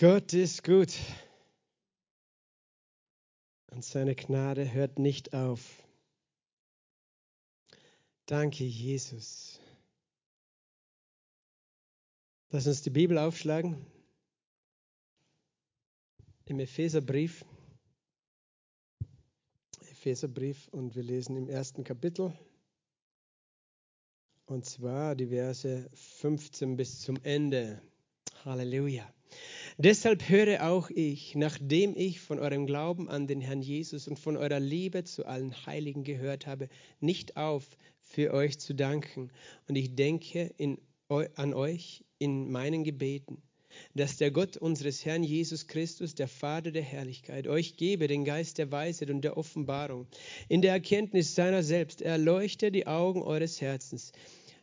Gott ist gut. Und seine Gnade hört nicht auf. Danke, Jesus. Lass uns die Bibel aufschlagen. Im Epheserbrief. Epheserbrief und wir lesen im ersten Kapitel. Und zwar die Verse 15 bis zum Ende. Halleluja. Deshalb höre auch ich, nachdem ich von eurem Glauben an den Herrn Jesus und von eurer Liebe zu allen Heiligen gehört habe, nicht auf, für euch zu danken. Und ich denke in, an euch in meinen Gebeten, dass der Gott unseres Herrn Jesus Christus, der Vater der Herrlichkeit, euch gebe den Geist der Weisheit und der Offenbarung, in der Erkenntnis seiner selbst, erleuchte die Augen eures Herzens,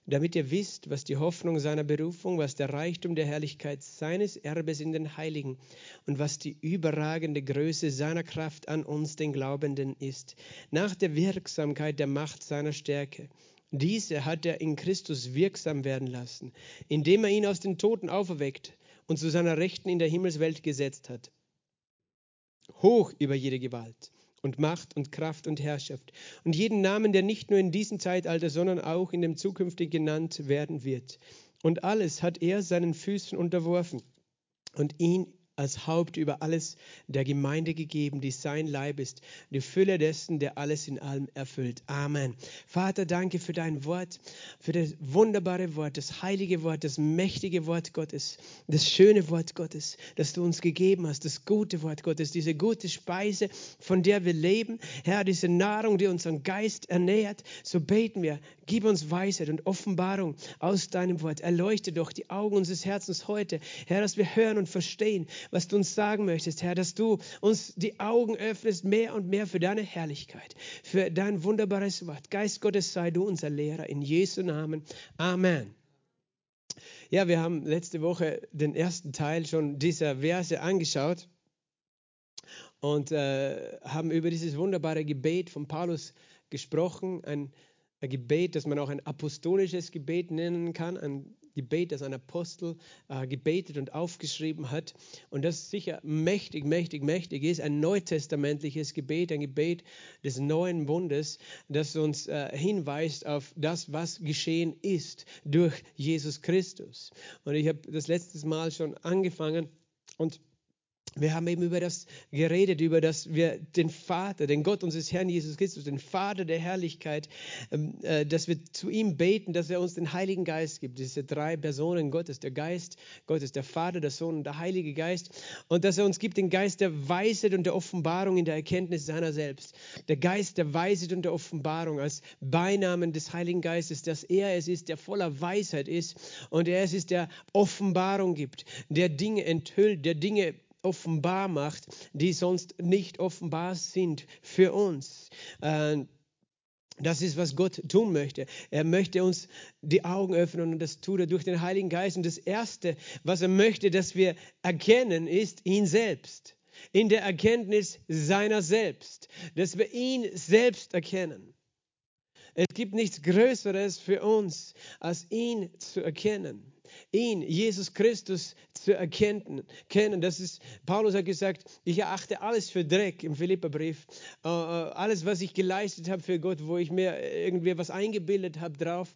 damit ihr wisst, was die Hoffnung seiner Berufung, was der Reichtum der Herrlichkeit seines Erbes in den Heiligen und was die überragende Größe seiner Kraft an uns, den Glaubenden, ist, nach der Wirksamkeit der Macht seiner Stärke. Diese hat er in Christus wirksam werden lassen, indem er ihn aus den Toten auferweckt und zu seiner Rechten in der Himmelswelt gesetzt hat. Hoch über jede Gewalt und Macht und Kraft und Herrschaft und jeden Namen, der nicht nur in diesem Zeitalter, sondern auch in dem zukünftigen genannt werden wird. Und alles hat er seinen Füßen unterworfen und ihn als Haupt über alles der Gemeinde gegeben, die sein Leib ist, die Fülle dessen, der alles in allem erfüllt. Amen. Vater, danke für dein Wort, für das wunderbare Wort, das heilige Wort, das mächtige Wort Gottes, das schöne Wort Gottes, das du uns gegeben hast, das gute Wort Gottes, diese gute Speise, von der wir leben. Herr, diese Nahrung, die unseren Geist ernährt, so beten wir, gib uns Weisheit und Offenbarung aus deinem Wort. Erleuchte doch die Augen unseres Herzens heute, Herr, dass wir hören und verstehen, was du uns sagen möchtest, Herr, dass du uns die Augen öffnest mehr und mehr für deine Herrlichkeit, für dein wunderbares Wort. Geist Gottes sei du unser Lehrer in Jesu Namen. Amen. Ja, wir haben letzte Woche den ersten Teil schon dieser Verse angeschaut und äh, haben über dieses wunderbare Gebet von Paulus gesprochen, ein, ein Gebet, das man auch ein apostolisches Gebet nennen kann, ein Gebet, das ein Apostel äh, gebetet und aufgeschrieben hat und das sicher mächtig, mächtig, mächtig ist, ein neutestamentliches Gebet, ein Gebet des neuen Bundes, das uns äh, hinweist auf das, was geschehen ist durch Jesus Christus. Und ich habe das letztes Mal schon angefangen und wir haben eben über das geredet, über das wir den Vater, den Gott unseres Herrn Jesus Christus, den Vater der Herrlichkeit, ähm, äh, dass wir zu ihm beten, dass er uns den Heiligen Geist gibt. Diese drei Personen Gottes, der Geist Gottes, der Vater, der Sohn und der Heilige Geist. Und dass er uns gibt den Geist der Weisheit und der Offenbarung in der Erkenntnis seiner selbst. Der Geist der Weisheit und der Offenbarung als Beinamen des Heiligen Geistes, dass er es ist, der voller Weisheit ist und er es ist, der Offenbarung gibt, der Dinge enthüllt, der Dinge offenbar macht, die sonst nicht offenbar sind für uns. Äh, das ist, was Gott tun möchte. Er möchte uns die Augen öffnen und das tut er durch den Heiligen Geist. Und das Erste, was er möchte, dass wir erkennen, ist ihn selbst. In der Erkenntnis seiner selbst. Dass wir ihn selbst erkennen. Es gibt nichts Größeres für uns, als ihn zu erkennen ihn, Jesus Christus, zu erkennen. Kennen. Das ist, Paulus hat gesagt, ich erachte alles für Dreck im Philipperbrief. Uh, alles, was ich geleistet habe für Gott, wo ich mir irgendwie was eingebildet habe drauf,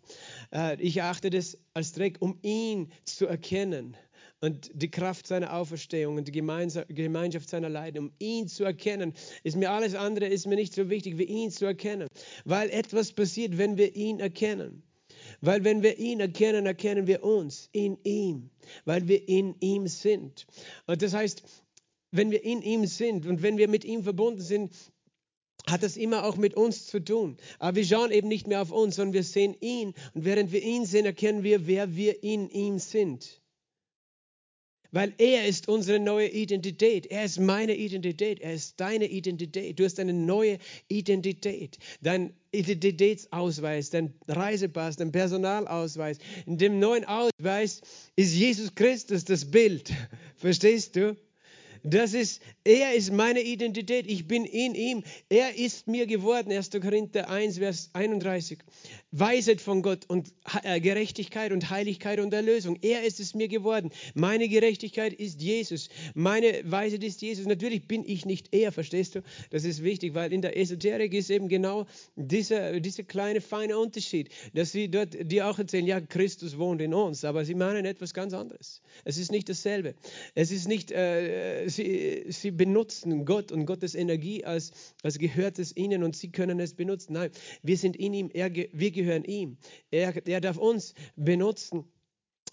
uh, ich erachte das als Dreck, um ihn zu erkennen und die Kraft seiner Auferstehung und die Gemeinschaft seiner Leiden, um ihn zu erkennen, ist mir alles andere ist mir nicht so wichtig, wie ihn zu erkennen, weil etwas passiert, wenn wir ihn erkennen. Weil wenn wir ihn erkennen, erkennen wir uns in ihm, weil wir in ihm sind. Und das heißt, wenn wir in ihm sind und wenn wir mit ihm verbunden sind, hat das immer auch mit uns zu tun. Aber wir schauen eben nicht mehr auf uns, sondern wir sehen ihn. Und während wir ihn sehen, erkennen wir, wer wir in ihm sind. Weil er ist unsere neue Identität. Er ist meine Identität. Er ist deine Identität. Du hast eine neue Identität. Dein Identitätsausweis, dein Reisepass, dein Personalausweis. In dem neuen Ausweis ist Jesus Christus das Bild. Verstehst du? Das ist, er ist meine Identität. Ich bin in ihm. Er ist mir geworden. 1. Korinther 1, Vers 31. Weisheit von Gott und äh, Gerechtigkeit und Heiligkeit und Erlösung. Er ist es mir geworden. Meine Gerechtigkeit ist Jesus. Meine Weisheit ist Jesus. Natürlich bin ich nicht er, verstehst du? Das ist wichtig, weil in der Esoterik ist eben genau dieser, dieser kleine, feine Unterschied, dass sie dort, die auch erzählen, ja, Christus wohnt in uns, aber sie meinen etwas ganz anderes. Es ist nicht dasselbe. Es ist nicht, äh, sie, sie benutzen Gott und Gottes Energie als, als gehört es ihnen und sie können es benutzen. Nein, wir sind in ihm, er, wir gehören ihm. Er, er darf uns benutzen.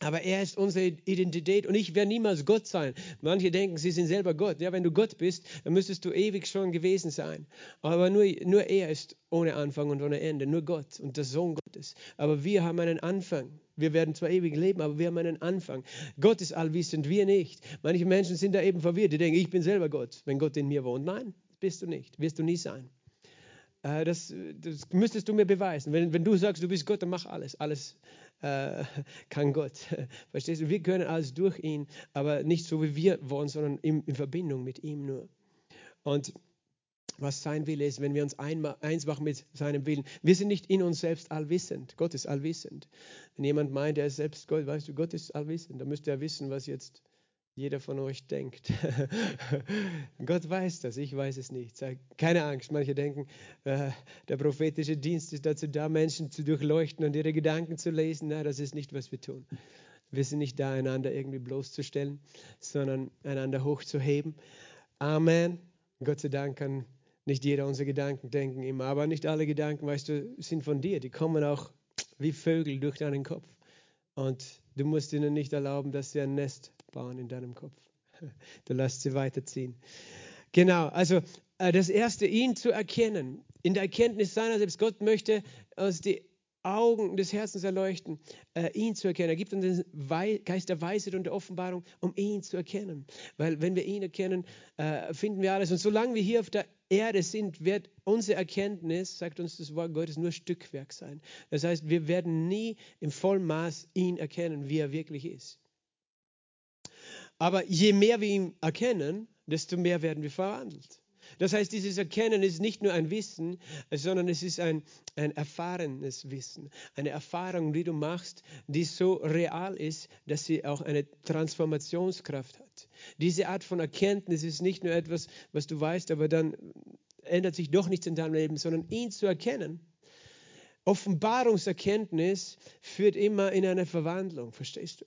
Aber er ist unsere Identität und ich werde niemals Gott sein. Manche denken, sie sind selber Gott. Ja, wenn du Gott bist, dann müsstest du ewig schon gewesen sein. Aber nur, nur er ist ohne Anfang und ohne Ende, nur Gott und der Sohn Gottes. Aber wir haben einen Anfang. Wir werden zwar ewig leben, aber wir haben einen Anfang. Gott ist allwissend, wir nicht. Manche Menschen sind da eben verwirrt. Die denken, ich bin selber Gott, wenn Gott in mir wohnt. Nein, bist du nicht. Wirst du nie sein. Äh, das, das müsstest du mir beweisen. Wenn, wenn du sagst, du bist Gott, dann mach alles. Alles äh, kann Gott. Verstehst du? Wir können alles durch ihn, aber nicht so wie wir wollen, sondern in, in Verbindung mit ihm nur. Und was sein Wille ist, wenn wir uns eins machen mit seinem Willen. Wir sind nicht in uns selbst allwissend. Gott ist allwissend. Wenn jemand meint, er ist selbst Gott, weißt du, Gott ist allwissend, dann müsste er wissen, was jetzt jeder von euch denkt. Gott weiß das, ich weiß es nicht. Keine Angst, manche denken, äh, der prophetische Dienst ist dazu da, Menschen zu durchleuchten und ihre Gedanken zu lesen. Nein, das ist nicht, was wir tun. Wir sind nicht da, einander irgendwie bloßzustellen, sondern einander hochzuheben. Amen. Gott sei Dank kann nicht jeder unsere Gedanken denken immer, aber nicht alle Gedanken, weißt du, sind von dir. Die kommen auch wie Vögel durch deinen Kopf. Und du musst ihnen nicht erlauben, dass sie ein Nest bauen in deinem Kopf. Du lässt sie weiterziehen. Genau, also äh, das Erste, ihn zu erkennen, in der Erkenntnis seiner selbst. Gott möchte uns die Augen des Herzens erleuchten, äh, ihn zu erkennen. Er gibt uns den Geist der Weisheit und der Offenbarung, um ihn zu erkennen. Weil wenn wir ihn erkennen, äh, finden wir alles. Und solange wir hier auf der Erde sind, wird unsere Erkenntnis, sagt uns das Wort Gottes, nur Stückwerk sein. Das heißt, wir werden nie im vollen Maß ihn erkennen, wie er wirklich ist. Aber je mehr wir ihn erkennen, desto mehr werden wir verwandelt. Das heißt, dieses Erkennen ist nicht nur ein Wissen, sondern es ist ein, ein erfahrenes Wissen. Eine Erfahrung, die du machst, die so real ist, dass sie auch eine Transformationskraft hat. Diese Art von Erkenntnis ist nicht nur etwas, was du weißt, aber dann ändert sich doch nichts in deinem Leben, sondern ihn zu erkennen. Offenbarungserkenntnis führt immer in eine Verwandlung, verstehst du?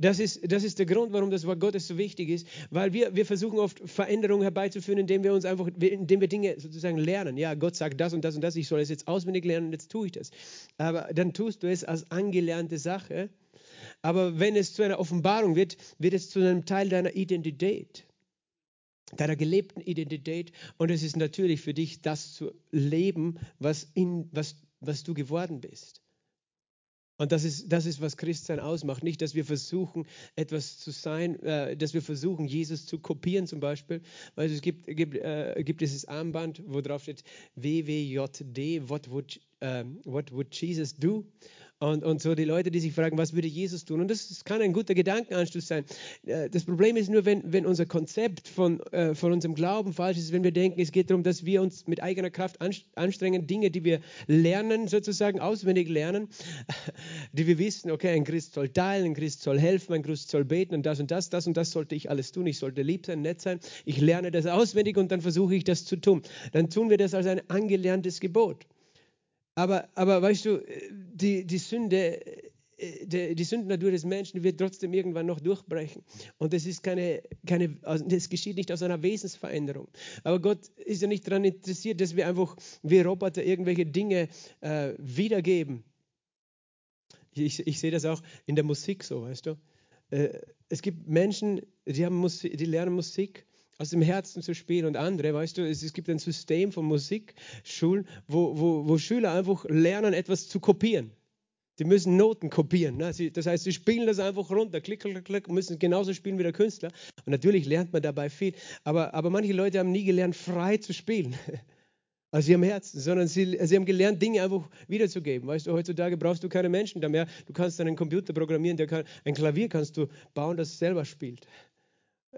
Das ist, das ist der Grund, warum das Wort Gottes so wichtig ist, weil wir, wir versuchen oft Veränderungen herbeizuführen, indem wir uns einfach, indem wir Dinge sozusagen lernen. Ja, Gott sagt das und das und das, ich soll es jetzt auswendig lernen jetzt tue ich das. Aber dann tust du es als angelernte Sache. Aber wenn es zu einer Offenbarung wird, wird es zu einem Teil deiner Identität, deiner gelebten Identität. Und es ist natürlich für dich, das zu leben, was, in, was, was du geworden bist. Und das ist, das ist, was Christsein ausmacht. Nicht, dass wir versuchen, etwas zu sein, äh, dass wir versuchen, Jesus zu kopieren zum Beispiel. Weil es gibt, gibt, äh, gibt dieses Armband, wo drauf steht WWJD, what would, uh, what would Jesus do? Und, und so die Leute, die sich fragen, was würde Jesus tun? Und das, das kann ein guter Gedankenanstoß sein. Äh, das Problem ist nur, wenn, wenn unser Konzept von, äh, von unserem Glauben falsch ist, wenn wir denken, es geht darum, dass wir uns mit eigener Kraft anstrengen, Dinge, die wir lernen, sozusagen auswendig lernen, die wir wissen, okay, ein Christ soll teilen, ein Christ soll helfen, ein Christ soll beten und das und das, das und das sollte ich alles tun. Ich sollte lieb sein, nett sein. Ich lerne das auswendig und dann versuche ich das zu tun. Dann tun wir das als ein angelerntes Gebot. Aber, aber weißt du, die, die Sünde, die, die Sündennatur des Menschen wird trotzdem irgendwann noch durchbrechen. Und das ist keine, keine, also das geschieht nicht aus einer Wesensveränderung. Aber Gott ist ja nicht daran interessiert, dass wir einfach wie Roboter irgendwelche Dinge äh, wiedergeben. Ich, ich sehe das auch in der Musik so, weißt du. Äh, es gibt Menschen, die, haben Musik, die lernen Musik aus dem Herzen zu spielen und andere, weißt du, es, es gibt ein System von Musikschulen, wo, wo, wo Schüler einfach lernen, etwas zu kopieren. Die müssen Noten kopieren. Ne? Sie, das heißt, sie spielen das einfach runter, klick, klick, klick, müssen genauso spielen wie der Künstler. Und natürlich lernt man dabei viel. Aber, aber manche Leute haben nie gelernt, frei zu spielen. Aus ihrem Herzen, sondern sie, sie haben gelernt, Dinge einfach wiederzugeben. Weißt du, heutzutage brauchst du keine Menschen da mehr. Du kannst einen Computer programmieren, der kann, ein Klavier kannst du bauen, das selber spielt.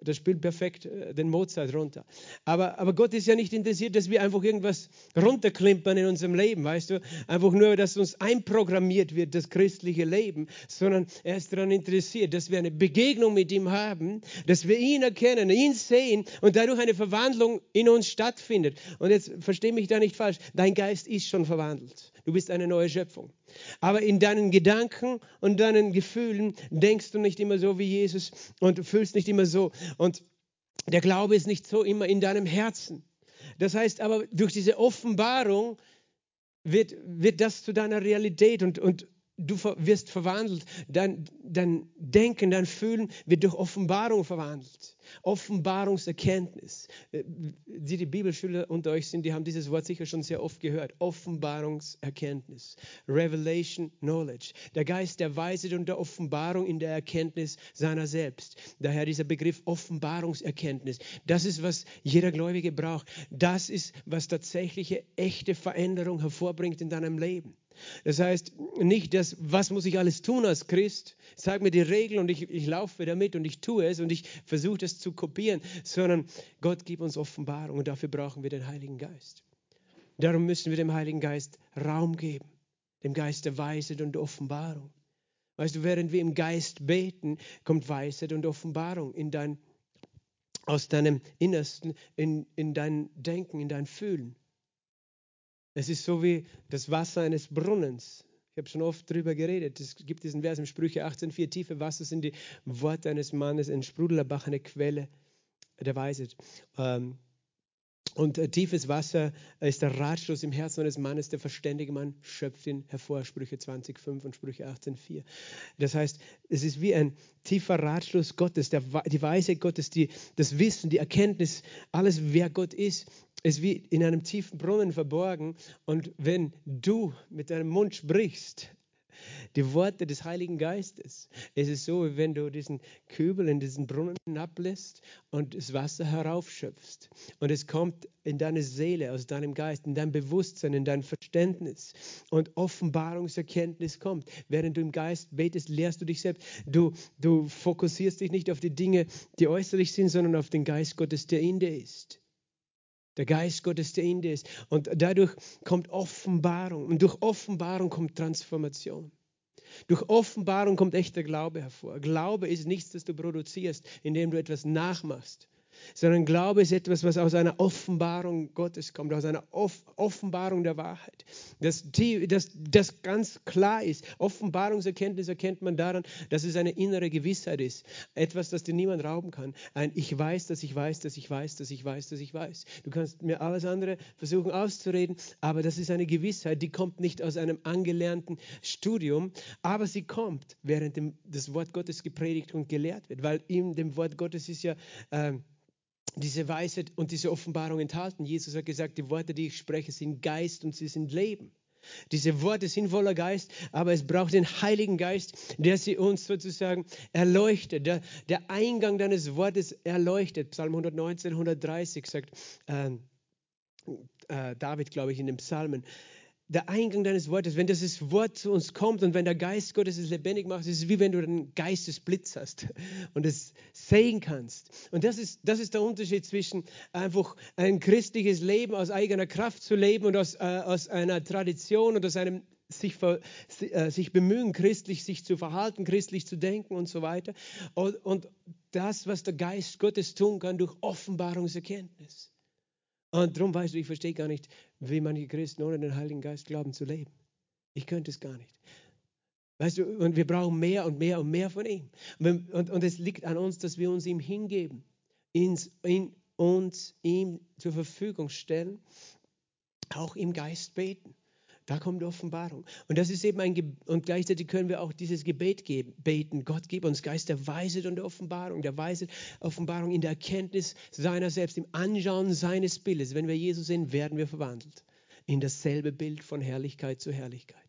Das spielt perfekt äh, den Mozart runter. Aber, aber Gott ist ja nicht interessiert, dass wir einfach irgendwas runterklimpern in unserem Leben, weißt du? Einfach nur, dass uns einprogrammiert wird, das christliche Leben, sondern er ist daran interessiert, dass wir eine Begegnung mit ihm haben, dass wir ihn erkennen, ihn sehen und dadurch eine Verwandlung in uns stattfindet. Und jetzt verstehe mich da nicht falsch, dein Geist ist schon verwandelt. Du bist eine neue Schöpfung. Aber in deinen Gedanken und deinen Gefühlen denkst du nicht immer so wie Jesus und fühlst nicht immer so. Und der Glaube ist nicht so immer in deinem Herzen. Das heißt aber, durch diese Offenbarung wird, wird das zu deiner Realität und, und du wirst verwandelt. Dein, dein Denken, dein Fühlen wird durch Offenbarung verwandelt. Offenbarungserkenntnis. Äh, die, die Bibelschüler unter euch sind, die haben dieses Wort sicher schon sehr oft gehört. Offenbarungserkenntnis. Revelation Knowledge. Der Geist der Weisheit und der Offenbarung in der Erkenntnis seiner selbst. Daher dieser Begriff Offenbarungserkenntnis. Das ist, was jeder Gläubige braucht. Das ist, was tatsächliche, echte Veränderung hervorbringt in deinem Leben. Das heißt nicht, dass, was muss ich alles tun als Christ? Sag mir die Regeln und ich, ich laufe damit und ich tue es und ich versuche das zu kopieren, sondern Gott gibt uns Offenbarung und dafür brauchen wir den Heiligen Geist. Darum müssen wir dem Heiligen Geist Raum geben, dem Geist der Weisheit und Offenbarung. Weißt du, während wir im Geist beten, kommt Weisheit und Offenbarung in dein, aus deinem Innersten, in, in dein Denken, in dein Fühlen. Es ist so wie das Wasser eines Brunnens. Ich habe schon oft darüber geredet. Es gibt diesen Vers im Sprüche 18,4. Tiefe Wasser sind die Worte eines Mannes, ein Sprudelbach, eine Quelle der Weisheit. Ähm, und äh, tiefes Wasser ist der Ratschluss im Herzen eines Mannes, der verständige Mann schöpft ihn hervor, Sprüche 20,5 und Sprüche 18,4. Das heißt, es ist wie ein tiefer Ratschluss Gottes, der, die Weisheit Gottes, die, das Wissen, die Erkenntnis, alles, wer Gott ist, ist wie in einem tiefen Brunnen verborgen. Und wenn du mit deinem Mund sprichst, die Worte des Heiligen Geistes. Es ist so, wie wenn du diesen Kübel in diesen Brunnen hinablässt und das Wasser heraufschöpfst. Und es kommt in deine Seele, aus deinem Geist, in dein Bewusstsein, in dein Verständnis. Und Offenbarungserkenntnis kommt. Während du im Geist betest, lehrst du dich selbst. Du, du fokussierst dich nicht auf die Dinge, die äußerlich sind, sondern auf den Geist Gottes, der in dir ist. Der Geist Gottes, der in dir ist. Und dadurch kommt Offenbarung. Und durch Offenbarung kommt Transformation. Durch Offenbarung kommt echter Glaube hervor. Glaube ist nichts, das du produzierst, indem du etwas nachmachst, sondern Glaube ist etwas, was aus einer Offenbarung Gottes kommt, aus einer Off Offenbarung der Wahrheit. Das, das, das ganz klar ist. Offenbarungserkenntnis erkennt man daran, dass es eine innere Gewissheit ist. Etwas, das dir niemand rauben kann. Ein Ich weiß, dass ich weiß, dass ich weiß, dass ich weiß, dass ich weiß. Du kannst mir alles andere versuchen auszureden, aber das ist eine Gewissheit, die kommt nicht aus einem angelernten Studium, aber sie kommt, während dem, das Wort Gottes gepredigt und gelehrt wird, weil in dem Wort Gottes ist ja äh, diese Weisheit und diese Offenbarung enthalten. Jesus hat gesagt, die Worte, die ich spreche, sind Geist und sie sind Leben. Diese Worte sind voller Geist, aber es braucht den Heiligen Geist, der sie uns sozusagen erleuchtet. Der, der Eingang deines Wortes erleuchtet. Psalm 119, 130 sagt äh, äh, David, glaube ich, in den Psalmen der Eingang deines Wortes, wenn dieses Wort zu uns kommt und wenn der Geist Gottes es lebendig macht, ist es wie wenn du einen Geistesblitz hast und es sehen kannst. Und das ist, das ist der Unterschied zwischen einfach ein christliches Leben aus eigener Kraft zu leben und aus, äh, aus einer Tradition und aus einem sich, äh, sich bemühen, christlich sich zu verhalten, christlich zu denken und so weiter. Und, und das, was der Geist Gottes tun kann durch Offenbarungserkenntnis. Und darum weißt du, ich verstehe gar nicht, wie manche Christen ohne den Heiligen Geist glauben zu leben. Ich könnte es gar nicht. Weißt du, und wir brauchen mehr und mehr und mehr von ihm. Und, und, und es liegt an uns, dass wir uns ihm hingeben, ins, in uns ihm zur Verfügung stellen, auch im Geist beten. Da kommt Offenbarung. Und das ist eben ein Ge und gleichzeitig können wir auch dieses Gebet geben, beten. Gott gib uns Geist der Weisheit und der Offenbarung, der Weisheit, Offenbarung in der Erkenntnis seiner selbst, im Anschauen seines Bildes. Wenn wir Jesus sehen, werden wir verwandelt in dasselbe Bild von Herrlichkeit zu Herrlichkeit.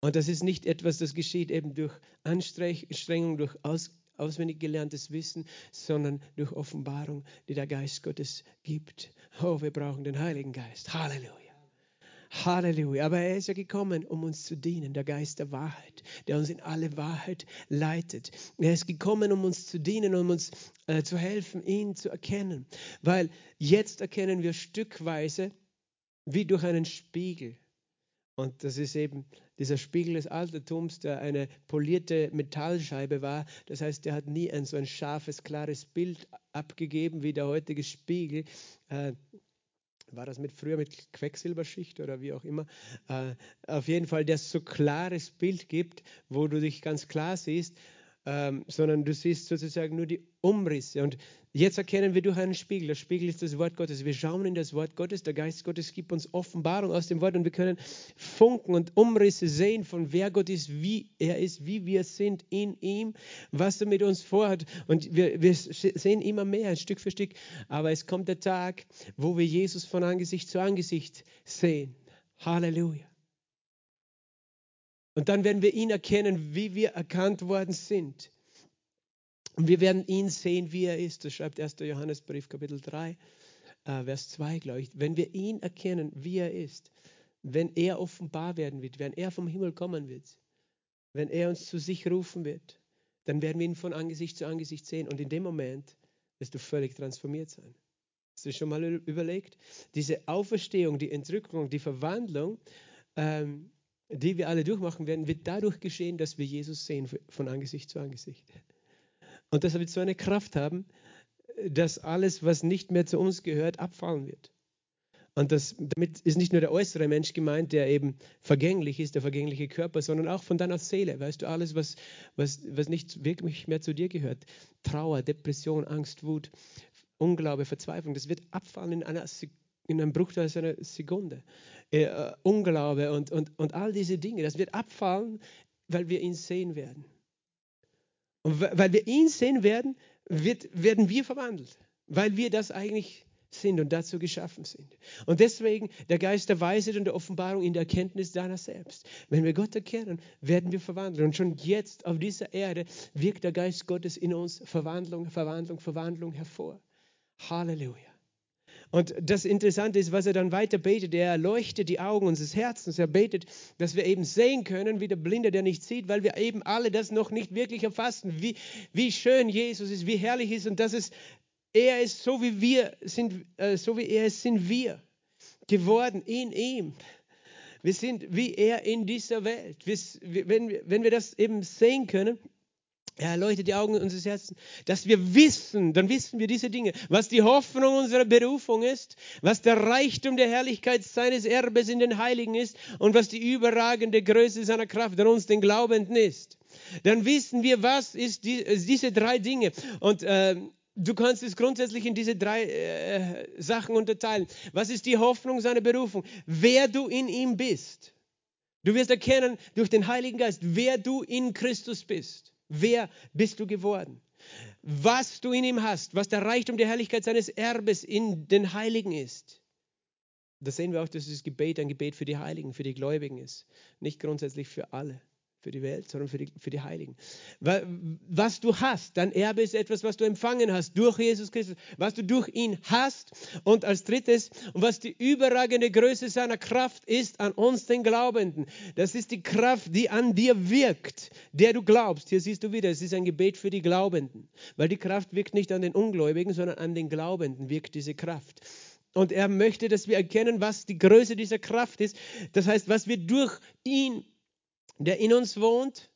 Und das ist nicht etwas, das geschieht eben durch Anstrengung, durch aus, auswendig gelerntes Wissen, sondern durch Offenbarung, die der Geist Gottes gibt. Oh, wir brauchen den Heiligen Geist. Halleluja. Halleluja. Aber er ist ja gekommen, um uns zu dienen, der Geist der Wahrheit, der uns in alle Wahrheit leitet. Er ist gekommen, um uns zu dienen, um uns äh, zu helfen, ihn zu erkennen. Weil jetzt erkennen wir stückweise, wie durch einen Spiegel. Und das ist eben dieser Spiegel des Altertums, der eine polierte Metallscheibe war. Das heißt, der hat nie ein so ein scharfes, klares Bild abgegeben wie der heutige Spiegel. Äh, war das mit früher mit Quecksilberschicht oder wie auch immer. Äh, auf jeden Fall, der so klares Bild gibt, wo du dich ganz klar siehst ähm, sondern du siehst sozusagen nur die Umrisse. Und jetzt erkennen wir durch einen Spiegel. Der Spiegel ist das Wort Gottes. Wir schauen in das Wort Gottes. Der Geist Gottes gibt uns Offenbarung aus dem Wort und wir können Funken und Umrisse sehen von wer Gott ist, wie er ist, wie wir sind in ihm, was er mit uns vorhat. Und wir, wir sehen immer mehr, Stück für Stück. Aber es kommt der Tag, wo wir Jesus von Angesicht zu Angesicht sehen. Halleluja. Und dann werden wir ihn erkennen, wie wir erkannt worden sind. Und wir werden ihn sehen, wie er ist. Das schreibt 1. Johannesbrief, Kapitel 3, äh, Vers 2, glaube ich. Wenn wir ihn erkennen, wie er ist, wenn er offenbar werden wird, wenn er vom Himmel kommen wird, wenn er uns zu sich rufen wird, dann werden wir ihn von Angesicht zu Angesicht sehen. Und in dem Moment wirst du völlig transformiert sein. Hast du schon mal überlegt? Diese Auferstehung, die Entrückung, die Verwandlung, ähm, die wir alle durchmachen werden, wird dadurch geschehen, dass wir Jesus sehen von Angesicht zu Angesicht. Und das wird so eine Kraft haben, dass alles, was nicht mehr zu uns gehört, abfallen wird. Und das, damit ist nicht nur der äußere Mensch gemeint, der eben vergänglich ist, der vergängliche Körper, sondern auch von deiner Seele. Weißt du, alles, was, was, was nicht wirklich mehr zu dir gehört. Trauer, Depression, Angst, Wut, Unglaube, Verzweiflung, das wird abfallen in, einer, in einem Bruchteil einer Sekunde äh, Unglaube und, und, und all diese Dinge. Das wird abfallen, weil wir ihn sehen werden. Und weil wir ihn sehen werden, wird, werden wir verwandelt, weil wir das eigentlich sind und dazu geschaffen sind. Und deswegen der Geist der Weisheit und der Offenbarung in der Erkenntnis deiner selbst. Wenn wir Gott erkennen, werden wir verwandelt. Und schon jetzt auf dieser Erde wirkt der Geist Gottes in uns Verwandlung, Verwandlung, Verwandlung hervor. Halleluja. Und das Interessante ist, was er dann weiter betet. Er erleuchtet die Augen unseres Herzens. Er betet, dass wir eben sehen können, wie der Blinde, der nicht sieht, weil wir eben alle das noch nicht wirklich erfassen, wie, wie schön Jesus ist, wie herrlich ist und dass es er ist, so wie wir sind, äh, so wie er ist, sind wir geworden in ihm. Wir sind wie er in dieser Welt. Wir, wenn, wenn wir das eben sehen können, er erleuchtet die Augen unseres Herzens, dass wir wissen, dann wissen wir diese Dinge, was die Hoffnung unserer Berufung ist, was der Reichtum der Herrlichkeit seines Erbes in den Heiligen ist und was die überragende Größe seiner Kraft an uns, den Glaubenden, ist. Dann wissen wir, was ist die, äh, diese drei Dinge. Und äh, du kannst es grundsätzlich in diese drei äh, Sachen unterteilen. Was ist die Hoffnung seiner Berufung? Wer du in ihm bist. Du wirst erkennen durch den Heiligen Geist, wer du in Christus bist. Wer bist du geworden? Was du in ihm hast, was der Reichtum der Herrlichkeit seines Erbes in den Heiligen ist. Da sehen wir auch, dass das Gebet ein Gebet für die Heiligen, für die Gläubigen ist, nicht grundsätzlich für alle für die Welt, sondern für die, für die Heiligen. Was du hast, dein Erbe ist etwas, was du empfangen hast durch Jesus Christus, was du durch ihn hast. Und als drittes, was die überragende Größe seiner Kraft ist an uns, den Glaubenden. Das ist die Kraft, die an dir wirkt, der du glaubst. Hier siehst du wieder, es ist ein Gebet für die Glaubenden, weil die Kraft wirkt nicht an den Ungläubigen, sondern an den Glaubenden wirkt diese Kraft. Und er möchte, dass wir erkennen, was die Größe dieser Kraft ist. Das heißt, was wir durch ihn der in uns wohnt,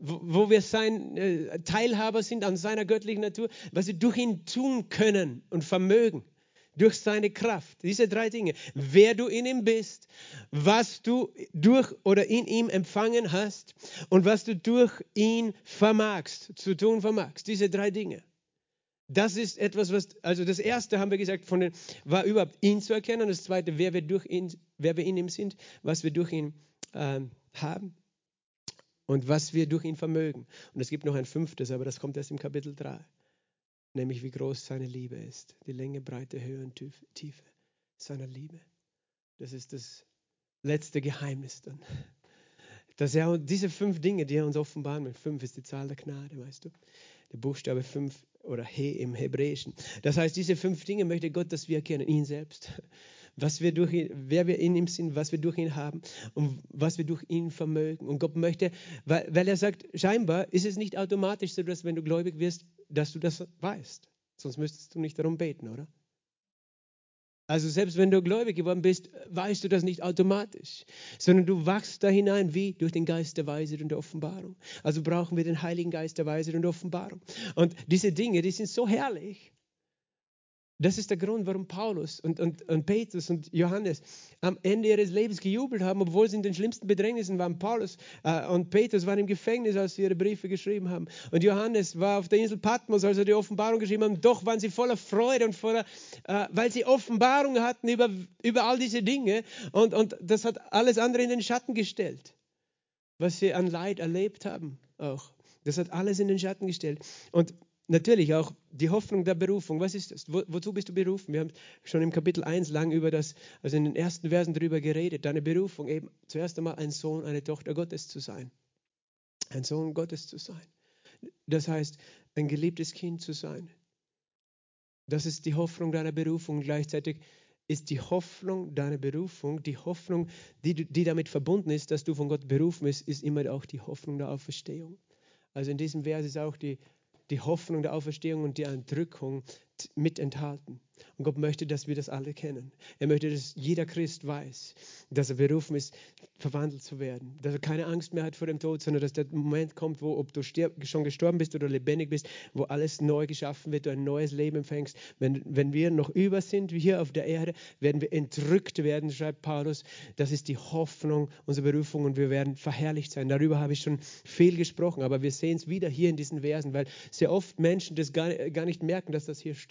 wo wir sein äh, Teilhaber sind an seiner göttlichen Natur, was wir durch ihn tun können und vermögen, durch seine Kraft. Diese drei Dinge. Wer du in ihm bist, was du durch oder in ihm empfangen hast und was du durch ihn vermagst, zu tun vermagst. Diese drei Dinge. Das ist etwas, was, also das erste haben wir gesagt, von den, war überhaupt ihn zu erkennen. Das zweite, wer wir durch ihn, wer wir in ihm sind, was wir durch ihn ähm, haben und was wir durch ihn vermögen. Und es gibt noch ein fünftes, aber das kommt erst im Kapitel 3, nämlich wie groß seine Liebe ist. Die Länge, Breite, Höhe und Tiefe seiner Liebe. Das ist das letzte Geheimnis dann. Dass er diese fünf Dinge, die er uns offenbaren will, fünf ist die Zahl der Gnade, weißt du? Der Buchstabe fünf oder He im Hebräischen. Das heißt, diese fünf Dinge möchte Gott, dass wir erkennen, ihn selbst was wir durch ihn, wer wir in ihm sind, was wir durch ihn haben und was wir durch ihn vermögen. Und Gott möchte, weil, weil er sagt, scheinbar ist es nicht automatisch so, dass wenn du gläubig wirst, dass du das weißt. Sonst müsstest du nicht darum beten, oder? Also selbst wenn du gläubig geworden bist, weißt du das nicht automatisch, sondern du wachst da hinein wie durch den Geist der Weisheit und der Offenbarung. Also brauchen wir den Heiligen Geist der Weisheit und der Offenbarung. Und diese Dinge, die sind so herrlich. Das ist der Grund, warum Paulus und, und, und Petrus und Johannes am Ende ihres Lebens gejubelt haben, obwohl sie in den schlimmsten Bedrängnissen waren. Paulus äh, und Petrus waren im Gefängnis, als sie ihre Briefe geschrieben haben. Und Johannes war auf der Insel Patmos, als er die Offenbarung geschrieben haben. Doch waren sie voller Freude und voller, äh, weil sie Offenbarung hatten über, über all diese Dinge. Und, und das hat alles andere in den Schatten gestellt, was sie an Leid erlebt haben auch. Das hat alles in den Schatten gestellt. Und natürlich auch die Hoffnung der Berufung. Was ist das? Wo, wozu bist du berufen? Wir haben schon im Kapitel 1 lang über das, also in den ersten Versen darüber geredet. Deine Berufung eben zuerst einmal ein Sohn, eine Tochter Gottes zu sein. Ein Sohn Gottes zu sein. Das heißt, ein geliebtes Kind zu sein. Das ist die Hoffnung deiner Berufung. Gleichzeitig ist die Hoffnung deiner Berufung, die Hoffnung, die, die damit verbunden ist, dass du von Gott berufen bist, ist immer auch die Hoffnung der Auferstehung. Also in diesem Vers ist auch die die Hoffnung der Auferstehung und die Entrückung mit enthalten. Und Gott möchte, dass wir das alle kennen. Er möchte, dass jeder Christ weiß, dass er berufen ist, verwandelt zu werden. Dass er keine Angst mehr hat vor dem Tod, sondern dass der Moment kommt, wo, ob du schon gestorben bist oder lebendig bist, wo alles neu geschaffen wird, du ein neues Leben empfängst. Wenn, wenn wir noch über sind, wie hier auf der Erde, werden wir entrückt werden, schreibt Paulus. Das ist die Hoffnung unserer Berufung und wir werden verherrlicht sein. Darüber habe ich schon viel gesprochen, aber wir sehen es wieder hier in diesen Versen, weil sehr oft Menschen das gar, gar nicht merken, dass das hier steht.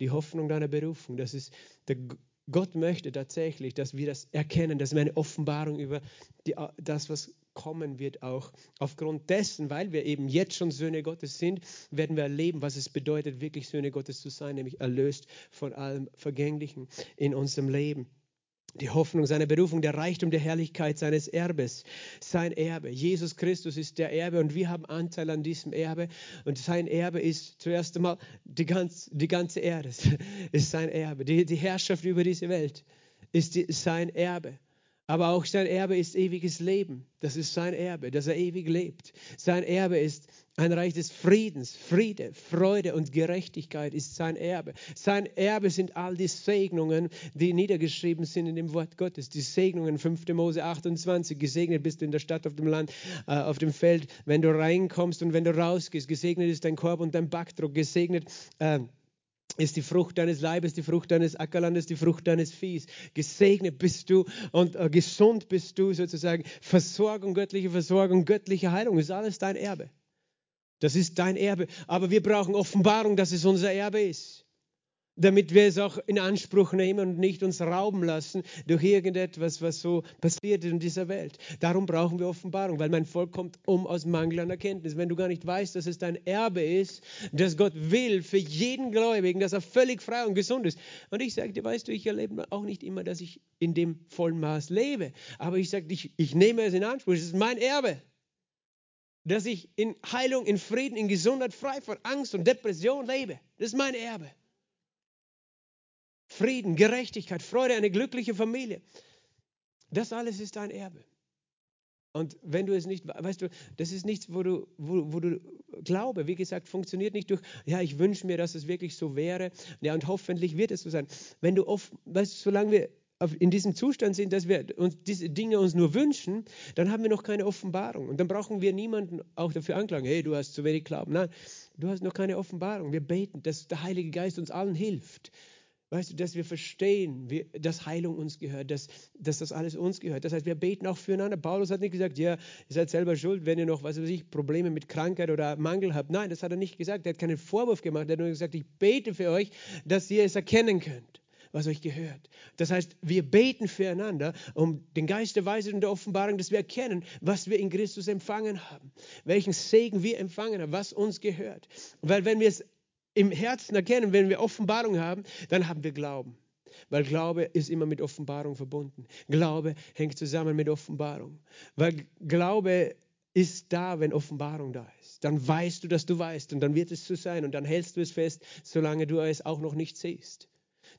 Die Hoffnung deiner Berufung. Das ist der Gott möchte tatsächlich, dass wir das erkennen, dass wir eine Offenbarung über die, das, was kommen wird, auch aufgrund dessen, weil wir eben jetzt schon Söhne Gottes sind, werden wir erleben, was es bedeutet, wirklich Söhne Gottes zu sein, nämlich erlöst von allem Vergänglichen in unserem Leben die Hoffnung seiner Berufung, der Reichtum der Herrlichkeit seines Erbes, sein Erbe. Jesus Christus ist der Erbe und wir haben Anteil an diesem Erbe. Und sein Erbe ist zuerst einmal die, ganz, die ganze Erde, ist sein Erbe. Die, die Herrschaft über diese Welt ist die, sein Erbe. Aber auch sein Erbe ist ewiges Leben. Das ist sein Erbe, dass er ewig lebt. Sein Erbe ist ein Reich des Friedens, Friede, Freude und Gerechtigkeit ist sein Erbe. Sein Erbe sind all die Segnungen, die niedergeschrieben sind in dem Wort Gottes. Die Segnungen, 5. Mose 28, gesegnet bist du in der Stadt, auf dem Land, äh, auf dem Feld, wenn du reinkommst und wenn du rausgehst. Gesegnet ist dein Korb und dein Backdruck. Gesegnet äh, ist die Frucht deines Leibes, die Frucht deines Ackerlandes, die Frucht deines Viehs. Gesegnet bist du und äh, gesund bist du sozusagen. Versorgung, göttliche Versorgung, göttliche Heilung ist alles dein Erbe. Das ist dein Erbe. Aber wir brauchen Offenbarung, dass es unser Erbe ist damit wir es auch in Anspruch nehmen und nicht uns rauben lassen durch irgendetwas, was so passiert in dieser Welt. Darum brauchen wir Offenbarung, weil mein Volk kommt um aus Mangel an Erkenntnis. Wenn du gar nicht weißt, dass es dein Erbe ist, dass Gott will für jeden Gläubigen, dass er völlig frei und gesund ist. Und ich sage dir, weißt du, ich erlebe auch nicht immer, dass ich in dem vollen Maß lebe. Aber ich sage, ich, ich nehme es in Anspruch. Es ist mein Erbe dass ich in Heilung, in Frieden, in Gesundheit, frei von Angst und Depression lebe. Das ist mein Erbe. Frieden, Gerechtigkeit, Freude, eine glückliche Familie. Das alles ist dein Erbe. Und wenn du es nicht, weißt du, das ist nichts, wo du, wo, wo du Glaube, wie gesagt, funktioniert nicht durch, ja, ich wünsche mir, dass es wirklich so wäre, ja, und hoffentlich wird es so sein. Wenn du oft, weißt du, solange wir in diesem Zustand sind, dass wir uns diese Dinge uns nur wünschen, dann haben wir noch keine Offenbarung. Und dann brauchen wir niemanden auch dafür anklagen, hey, du hast zu wenig Glauben. Nein, du hast noch keine Offenbarung. Wir beten, dass der Heilige Geist uns allen hilft, Weißt du, dass wir verstehen, wie, dass Heilung uns gehört, dass, dass das alles uns gehört. Das heißt, wir beten auch füreinander. Paulus hat nicht gesagt, ja, ihr seid selber schuld, wenn ihr noch, was weiß ich, Probleme mit Krankheit oder Mangel habt. Nein, das hat er nicht gesagt. Er hat keinen Vorwurf gemacht. Er hat nur gesagt, ich bete für euch, dass ihr es erkennen könnt, was euch gehört. Das heißt, wir beten füreinander, um den Geist der Weisheit und der Offenbarung, dass wir erkennen, was wir in Christus empfangen haben, welchen Segen wir empfangen haben, was uns gehört. Weil wenn wir es im Herzen erkennen, wenn wir Offenbarung haben, dann haben wir Glauben. Weil Glaube ist immer mit Offenbarung verbunden. Glaube hängt zusammen mit Offenbarung. Weil Glaube ist da, wenn Offenbarung da ist. Dann weißt du, dass du weißt und dann wird es so sein und dann hältst du es fest, solange du es auch noch nicht siehst.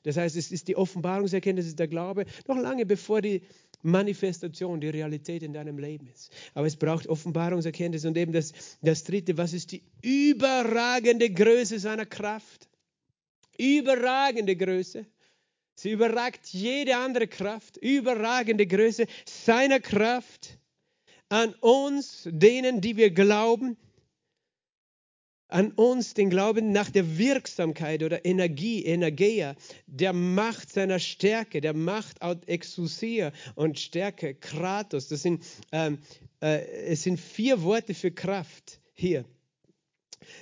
Das heißt, es ist die Offenbarungserkenntnis, es ist der Glaube, noch lange bevor die Manifestation, die Realität in deinem Leben ist. Aber es braucht Offenbarungserkenntnis und eben das, das Dritte, was ist die überragende Größe seiner Kraft? Überragende Größe. Sie überragt jede andere Kraft, überragende Größe seiner Kraft an uns, denen, die wir glauben, an uns den Glauben nach der Wirksamkeit oder Energie, Energia, der Macht seiner Stärke, der Macht aus Exousia und Stärke, Kratos. Das sind, ähm, äh, es sind vier Worte für Kraft hier.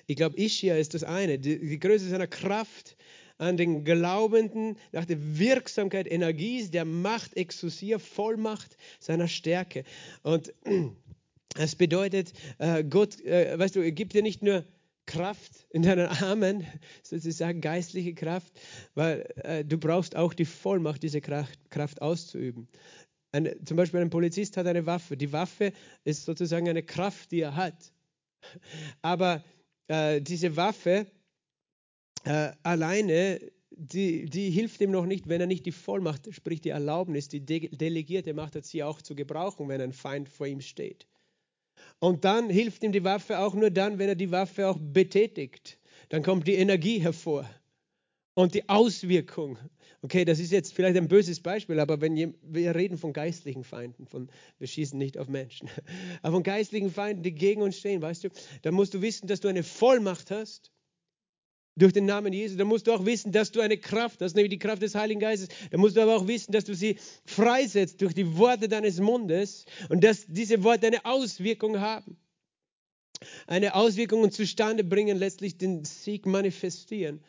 Ich glaube, Ischia ist das eine, die, die Größe seiner Kraft an den Glaubenden nach der Wirksamkeit, Energie, der Macht, Exousia, Vollmacht seiner Stärke. Und es bedeutet, äh, Gott, äh, weißt du, er gibt dir nicht nur Kraft in deinen Armen, sozusagen geistliche Kraft, weil äh, du brauchst auch die Vollmacht, diese Kraft, Kraft auszuüben. Ein, zum Beispiel ein Polizist hat eine Waffe. Die Waffe ist sozusagen eine Kraft, die er hat. Aber äh, diese Waffe äh, alleine, die, die, hilft ihm noch nicht, wenn er nicht die Vollmacht, sprich die Erlaubnis, die de delegierte Macht hat, sie auch zu gebrauchen, wenn ein Feind vor ihm steht. Und dann hilft ihm die Waffe auch nur dann, wenn er die Waffe auch betätigt. Dann kommt die Energie hervor und die Auswirkung. Okay, das ist jetzt vielleicht ein böses Beispiel, aber wenn wir reden von geistlichen Feinden, von, wir schießen nicht auf Menschen, aber von geistlichen Feinden, die gegen uns stehen, weißt du, dann musst du wissen, dass du eine Vollmacht hast durch den Namen Jesus, dann musst du auch wissen, dass du eine Kraft hast, nämlich die Kraft des Heiligen Geistes. Dann musst du aber auch wissen, dass du sie freisetzt durch die Worte deines Mundes und dass diese Worte eine Auswirkung haben. Eine Auswirkung und zustande bringen, letztlich den Sieg manifestieren.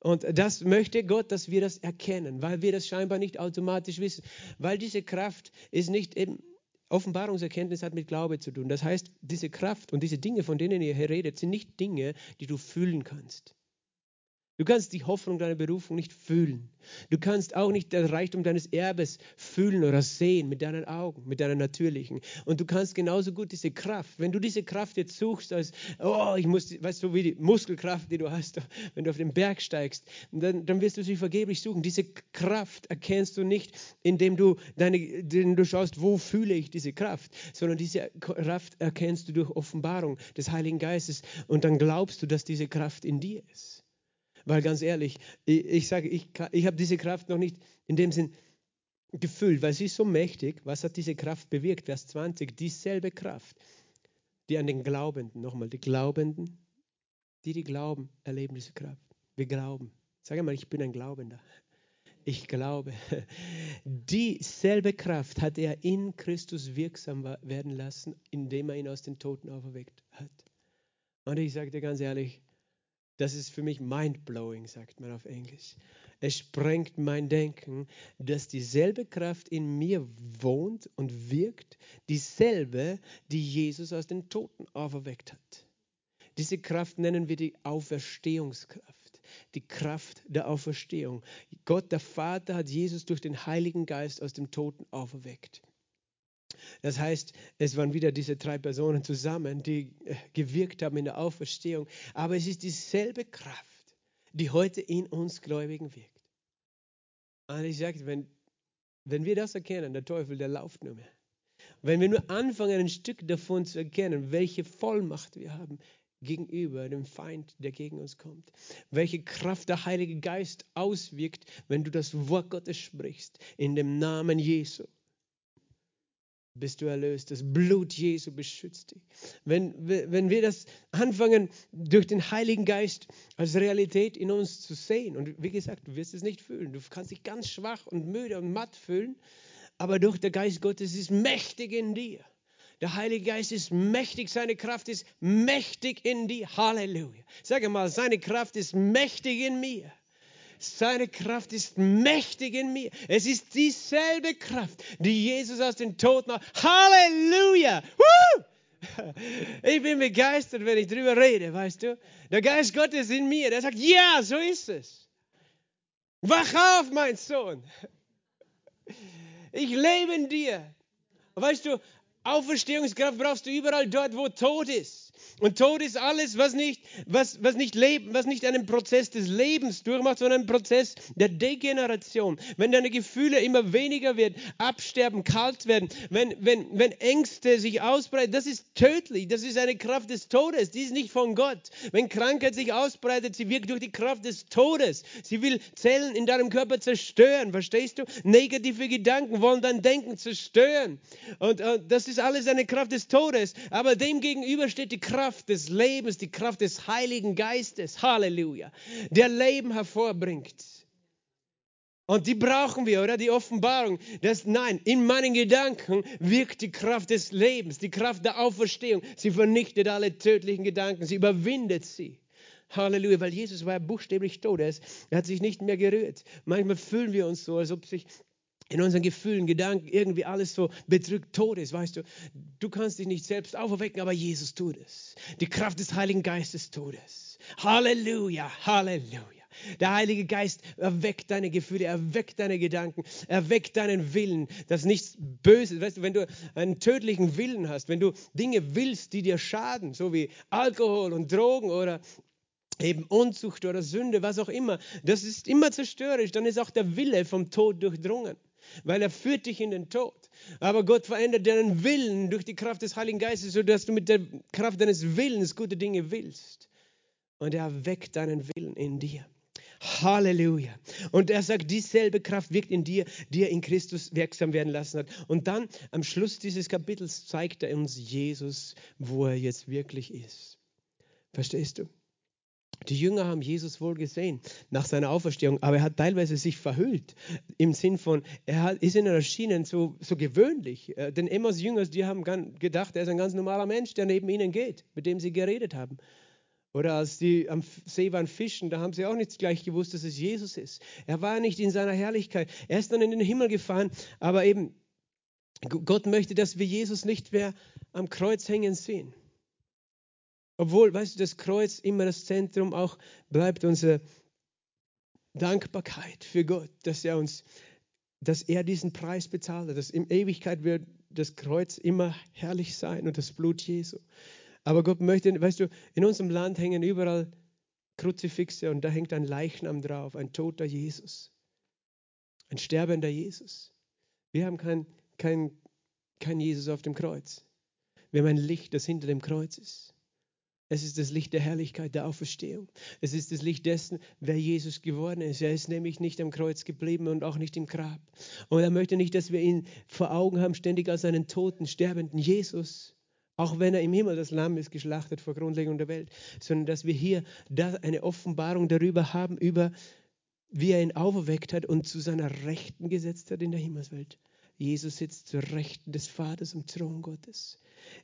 Und das möchte Gott, dass wir das erkennen, weil wir das scheinbar nicht automatisch wissen. Weil diese Kraft ist nicht eben, Offenbarungserkenntnis hat mit Glaube zu tun. Das heißt, diese Kraft und diese Dinge, von denen ihr hier redet, sind nicht Dinge, die du fühlen kannst. Du kannst die Hoffnung deiner Berufung nicht fühlen. Du kannst auch nicht den Reichtum deines Erbes fühlen oder sehen mit deinen Augen, mit deiner natürlichen. Und du kannst genauso gut diese Kraft, wenn du diese Kraft jetzt suchst, als, oh, ich muss, weißt du, wie die Muskelkraft, die du hast, wenn du auf den Berg steigst, dann, dann wirst du sie vergeblich suchen. Diese Kraft erkennst du nicht, indem du, deine, indem du schaust, wo fühle ich diese Kraft, sondern diese Kraft erkennst du durch Offenbarung des Heiligen Geistes und dann glaubst du, dass diese Kraft in dir ist. Weil ganz ehrlich, ich, ich sage, ich, ich habe diese Kraft noch nicht in dem Sinn gefühlt, weil sie ist so mächtig. Was hat diese Kraft bewirkt? Vers 20, dieselbe Kraft, die an den Glaubenden, nochmal, die Glaubenden, die, die glauben, erleben diese Kraft. Wir glauben. Sag mal, ich bin ein Glaubender. Ich glaube. Dieselbe Kraft hat er in Christus wirksam werden lassen, indem er ihn aus den Toten auferweckt hat. Und ich sage dir ganz ehrlich, das ist für mich mind-blowing, sagt man auf Englisch. Es sprengt mein Denken, dass dieselbe Kraft in mir wohnt und wirkt, dieselbe, die Jesus aus den Toten auferweckt hat. Diese Kraft nennen wir die Auferstehungskraft, die Kraft der Auferstehung. Gott der Vater hat Jesus durch den Heiligen Geist aus dem Toten auferweckt. Das heißt, es waren wieder diese drei Personen zusammen, die äh, gewirkt haben in der Auferstehung. Aber es ist dieselbe Kraft, die heute in uns Gläubigen wirkt. Und ich sage, wenn, wenn wir das erkennen, der Teufel, der lauft nur mehr. Wenn wir nur anfangen, ein Stück davon zu erkennen, welche Vollmacht wir haben gegenüber dem Feind, der gegen uns kommt, welche Kraft der Heilige Geist auswirkt, wenn du das Wort Gottes sprichst, in dem Namen Jesu bist du erlöst. Das Blut Jesu beschützt dich. Wenn, wenn wir das anfangen, durch den Heiligen Geist als Realität in uns zu sehen, und wie gesagt, du wirst es nicht fühlen, du kannst dich ganz schwach und müde und matt fühlen, aber durch den Geist Gottes ist mächtig in dir. Der Heilige Geist ist mächtig, seine Kraft ist mächtig in dir. Halleluja. Sag mal, seine Kraft ist mächtig in mir. Seine Kraft ist mächtig in mir. Es ist dieselbe Kraft, die Jesus aus den Toten hat. Halleluja! Woo! Ich bin begeistert, wenn ich drüber rede, weißt du? Der Geist Gottes in mir, der sagt, ja, so ist es. Wach auf, mein Sohn. Ich lebe in dir. Weißt du, Auferstehungskraft brauchst du überall dort, wo Tod ist. Und Tod ist alles, was nicht, was, was nicht leben, was nicht einen Prozess des Lebens durchmacht, sondern einen Prozess der Degeneration. Wenn deine Gefühle immer weniger werden, absterben, kalt werden, wenn, wenn, wenn Ängste sich ausbreiten, das ist tödlich. Das ist eine Kraft des Todes. Die ist nicht von Gott. Wenn Krankheit sich ausbreitet, sie wirkt durch die Kraft des Todes. Sie will Zellen in deinem Körper zerstören. Verstehst du? Negative Gedanken wollen dein Denken zerstören. Und, und das ist alles eine Kraft des Todes. Aber dem gegenüber steht die Kraft des Lebens, die Kraft des Heiligen Geistes, Halleluja, der Leben hervorbringt. Und die brauchen wir, oder? Die Offenbarung. Das, nein, in meinen Gedanken wirkt die Kraft des Lebens, die Kraft der Auferstehung. Sie vernichtet alle tödlichen Gedanken, sie überwindet sie. Halleluja, weil Jesus war buchstäblich tot. Er hat sich nicht mehr gerührt. Manchmal fühlen wir uns so, als ob sich in unseren Gefühlen, Gedanken irgendwie alles so bedrückt, tot ist, weißt du. Du kannst dich nicht selbst auferwecken, aber Jesus tut es. Die Kraft des Heiligen Geistes tut es. Halleluja, Halleluja. Der Heilige Geist erweckt deine Gefühle, erweckt deine Gedanken, erweckt deinen Willen, dass nichts Böses, weißt du, wenn du einen tödlichen Willen hast, wenn du Dinge willst, die dir schaden, so wie Alkohol und Drogen oder eben Unzucht oder Sünde, was auch immer, das ist immer zerstörerisch, dann ist auch der Wille vom Tod durchdrungen weil er führt dich in den Tod. Aber Gott verändert deinen Willen durch die Kraft des Heiligen Geistes, sodass du mit der Kraft deines Willens gute Dinge willst. Und er weckt deinen Willen in dir. Halleluja. Und er sagt, dieselbe Kraft wirkt in dir, die er in Christus wirksam werden lassen hat. Und dann am Schluss dieses Kapitels zeigt er uns Jesus, wo er jetzt wirklich ist. Verstehst du? Die Jünger haben Jesus wohl gesehen nach seiner Auferstehung, aber er hat teilweise sich verhüllt im Sinn von, er hat, ist ihnen erschienen so, so gewöhnlich. Äh, denn Emmaus Jünger, die haben gedacht, er ist ein ganz normaler Mensch, der neben ihnen geht, mit dem sie geredet haben. Oder als die am See waren fischen, da haben sie auch nicht gleich gewusst, dass es Jesus ist. Er war nicht in seiner Herrlichkeit. Er ist dann in den Himmel gefahren, aber eben Gott möchte, dass wir Jesus nicht mehr am Kreuz hängen sehen. Obwohl, weißt du, das Kreuz immer das Zentrum auch bleibt, unsere Dankbarkeit für Gott, dass er uns, dass er diesen Preis bezahlt hat, dass in Ewigkeit wird das Kreuz immer herrlich sein und das Blut Jesu. Aber Gott möchte, weißt du, in unserem Land hängen überall Kruzifixe und da hängt ein Leichnam drauf, ein toter Jesus, ein sterbender Jesus. Wir haben kein, kein, kein Jesus auf dem Kreuz. Wir haben ein Licht, das hinter dem Kreuz ist. Es ist das Licht der Herrlichkeit, der Auferstehung. Es ist das Licht dessen, wer Jesus geworden ist. Er ist nämlich nicht am Kreuz geblieben und auch nicht im Grab. Und er möchte nicht, dass wir ihn vor Augen haben, ständig als einen toten, sterbenden Jesus, auch wenn er im Himmel das Lamm ist, geschlachtet vor Grundlegung der Welt, sondern dass wir hier eine Offenbarung darüber haben, über wie er ihn auferweckt hat und zu seiner Rechten gesetzt hat in der Himmelswelt. Jesus sitzt zur Rechten des Vaters am Thron Gottes.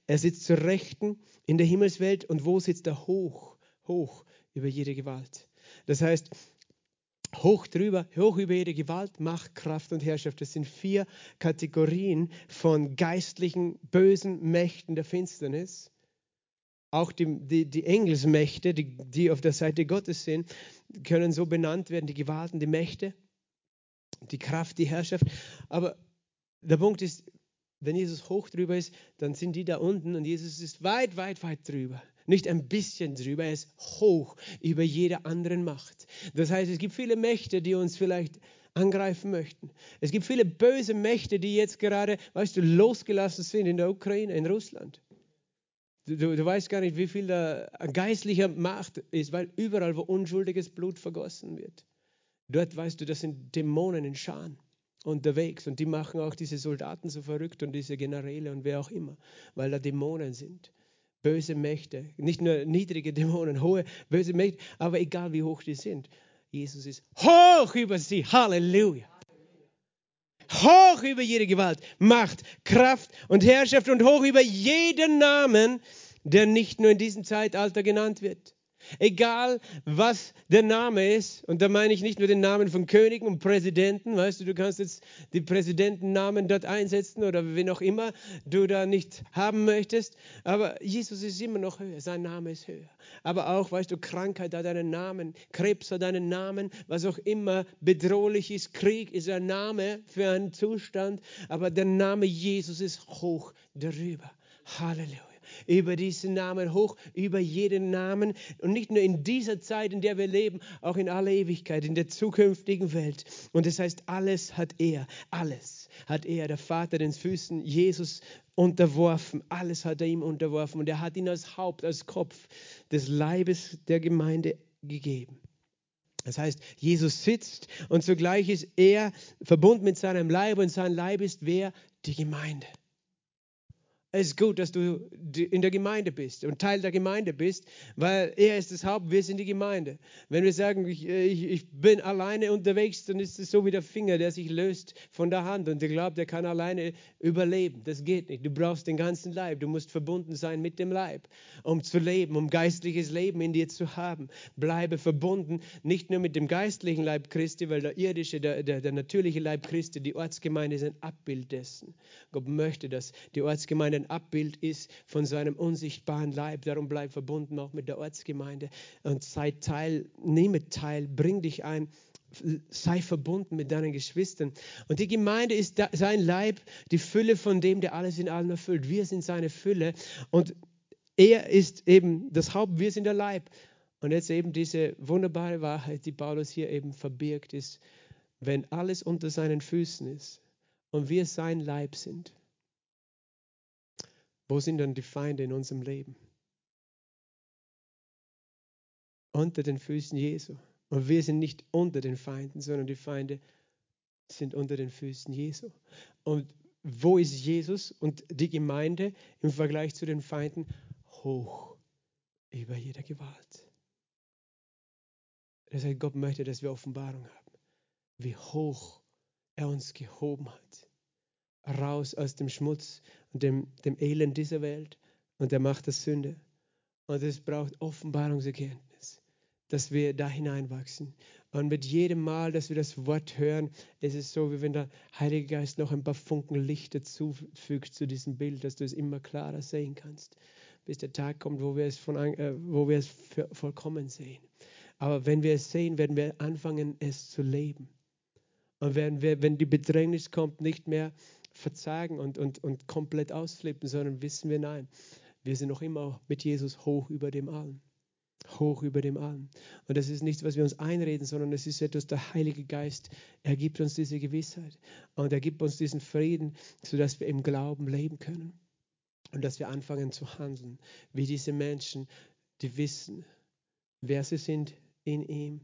Er sitzt zur Rechten in der Himmelswelt und wo sitzt er hoch, hoch über jede Gewalt. Das heißt, hoch drüber, hoch über jede Gewalt, Macht, Kraft und Herrschaft. Das sind vier Kategorien von geistlichen, bösen Mächten der Finsternis. Auch die, die, die Engelsmächte, die, die auf der Seite Gottes sind, können so benannt werden, die Gewalten, die Mächte, die Kraft, die Herrschaft. Aber der Punkt ist, wenn Jesus hoch drüber ist, dann sind die da unten und Jesus ist weit, weit, weit drüber. Nicht ein bisschen drüber, er ist hoch über jede andere Macht. Das heißt, es gibt viele Mächte, die uns vielleicht angreifen möchten. Es gibt viele böse Mächte, die jetzt gerade, weißt du, losgelassen sind in der Ukraine, in Russland. Du, du, du weißt gar nicht, wie viel da geistlicher Macht ist, weil überall, wo unschuldiges Blut vergossen wird, dort weißt du, das sind Dämonen in Scharen unterwegs und die machen auch diese Soldaten so verrückt und diese Generäle und wer auch immer, weil da Dämonen sind. Böse Mächte, nicht nur niedrige Dämonen, hohe, böse Mächte, aber egal wie hoch die sind, Jesus ist hoch über sie. Halleluja. Hoch über jede Gewalt, Macht, Kraft und Herrschaft und hoch über jeden Namen, der nicht nur in diesem Zeitalter genannt wird. Egal, was der Name ist, und da meine ich nicht nur den Namen von Königen und Präsidenten, weißt du, du kannst jetzt die Präsidentennamen dort einsetzen oder wen auch immer du da nicht haben möchtest, aber Jesus ist immer noch höher, sein Name ist höher. Aber auch, weißt du, Krankheit hat einen Namen, Krebs hat einen Namen, was auch immer bedrohlich ist, Krieg ist ein Name für einen Zustand, aber der Name Jesus ist hoch darüber. Halleluja. Über diesen Namen, hoch über jeden Namen. Und nicht nur in dieser Zeit, in der wir leben, auch in aller Ewigkeit, in der zukünftigen Welt. Und das heißt, alles hat er, alles hat er, der Vater, den Füßen Jesus unterworfen. Alles hat er ihm unterworfen. Und er hat ihn als Haupt, als Kopf des Leibes der Gemeinde gegeben. Das heißt, Jesus sitzt und zugleich ist er verbunden mit seinem Leib und sein Leib ist wer? Die Gemeinde. Es ist gut, dass du in der Gemeinde bist und Teil der Gemeinde bist, weil er ist das Haupt, wir sind die Gemeinde. Wenn wir sagen, ich, ich, ich, bin alleine unterwegs, dann ist es so wie der Finger, der sich löst von der Hand und der glaubt, er kann alleine überleben. Das geht nicht. Du brauchst den ganzen Leib. Du musst verbunden sein mit dem Leib, um zu leben, um geistliches Leben in dir zu haben. Bleibe verbunden, nicht nur mit dem geistlichen Leib Christi, weil der irdische, der, der, der natürliche Leib Christi, die Ortsgemeinde ist ein Abbild dessen. Gott möchte, dass die Ortsgemeinde ein Abbild ist von seinem unsichtbaren Leib. Darum bleib verbunden auch mit der Ortsgemeinde und sei Teil, nehme teil, bring dich ein, sei verbunden mit deinen Geschwistern. Und die Gemeinde ist sein Leib, die Fülle von dem, der alles in allem erfüllt. Wir sind seine Fülle und er ist eben das Haupt, wir sind der Leib. Und jetzt eben diese wunderbare Wahrheit, die Paulus hier eben verbirgt, ist, wenn alles unter seinen Füßen ist und wir sein Leib sind, wo sind dann die Feinde in unserem Leben? Unter den Füßen Jesu. Und wir sind nicht unter den Feinden, sondern die Feinde sind unter den Füßen Jesu. Und wo ist Jesus und die Gemeinde im Vergleich zu den Feinden? Hoch über jeder Gewalt. Das heißt, Gott möchte, dass wir Offenbarung haben, wie hoch er uns gehoben hat. Raus aus dem Schmutz und dem, dem Elend dieser Welt und der Macht der Sünde. Und es braucht Offenbarungserkenntnis, dass wir da hineinwachsen. Und mit jedem Mal, dass wir das Wort hören, ist es so, wie wenn der Heilige Geist noch ein paar Funken Licht dazufügt zu diesem Bild, dass du es immer klarer sehen kannst, bis der Tag kommt, wo wir es, von, äh, wo wir es vollkommen sehen. Aber wenn wir es sehen, werden wir anfangen, es zu leben. Und werden wir, wenn die Bedrängnis kommt, nicht mehr verzagen und, und, und komplett ausflippen, sondern wissen wir, nein, wir sind noch immer mit Jesus hoch über dem Allen. Hoch über dem Allen. Und das ist nichts, was wir uns einreden, sondern es ist etwas, der Heilige Geist, er gibt uns diese Gewissheit und er gibt uns diesen Frieden, sodass wir im Glauben leben können und dass wir anfangen zu handeln, wie diese Menschen, die wissen, wer sie sind in ihm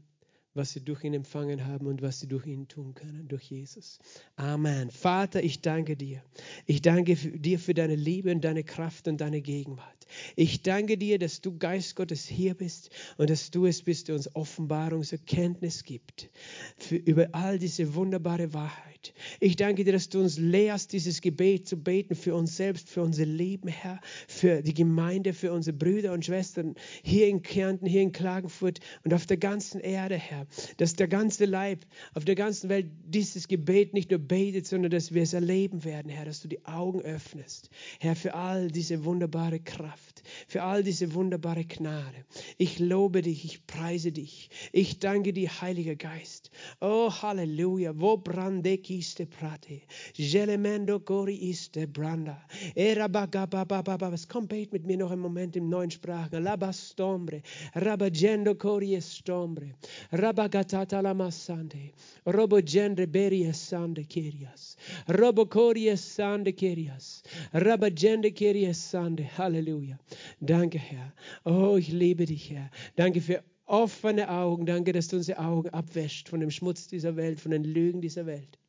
was sie durch ihn empfangen haben und was sie durch ihn tun können, durch Jesus. Amen. Vater, ich danke dir. Ich danke dir für deine Liebe und deine Kraft und deine Gegenwart. Ich danke dir, dass du Geist Gottes hier bist und dass du es bist, der uns Offenbarungserkenntnis gibt für, über all diese wunderbare Wahrheit. Ich danke dir, dass du uns lehrst, dieses Gebet zu beten für uns selbst, für unser Leben, Herr, für die Gemeinde, für unsere Brüder und Schwestern hier in Kärnten, hier in Klagenfurt und auf der ganzen Erde, Herr. Dass der ganze Leib auf der ganzen Welt dieses Gebet nicht nur betet, sondern dass wir es erleben werden, Herr, dass du die Augen öffnest, Herr, für all diese wunderbare Kraft, für all diese wunderbare Gnade. Ich lobe dich, ich preise dich. Ich danke dir, Heiliger Geist. Oh, Halleluja. Wo brande kiste prate. Gelemendo gori iste branda. Erabagababababas. Komm, bet mit mir noch einen Moment im neuen Sprachen. Labastombre. Rabagendo cori estombre. Rabagatata la massande. Robo gendre beri esande kirias. Robo cori esande kirias. Rabagende kiri esande. Halleluja. Danke, Herr. Oh, ich liebe dich, Herr. Danke für offene Augen. Danke, dass du unsere Augen abwäscht von dem Schmutz dieser Welt, von den Lügen dieser Welt.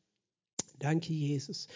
Danke, Jesus.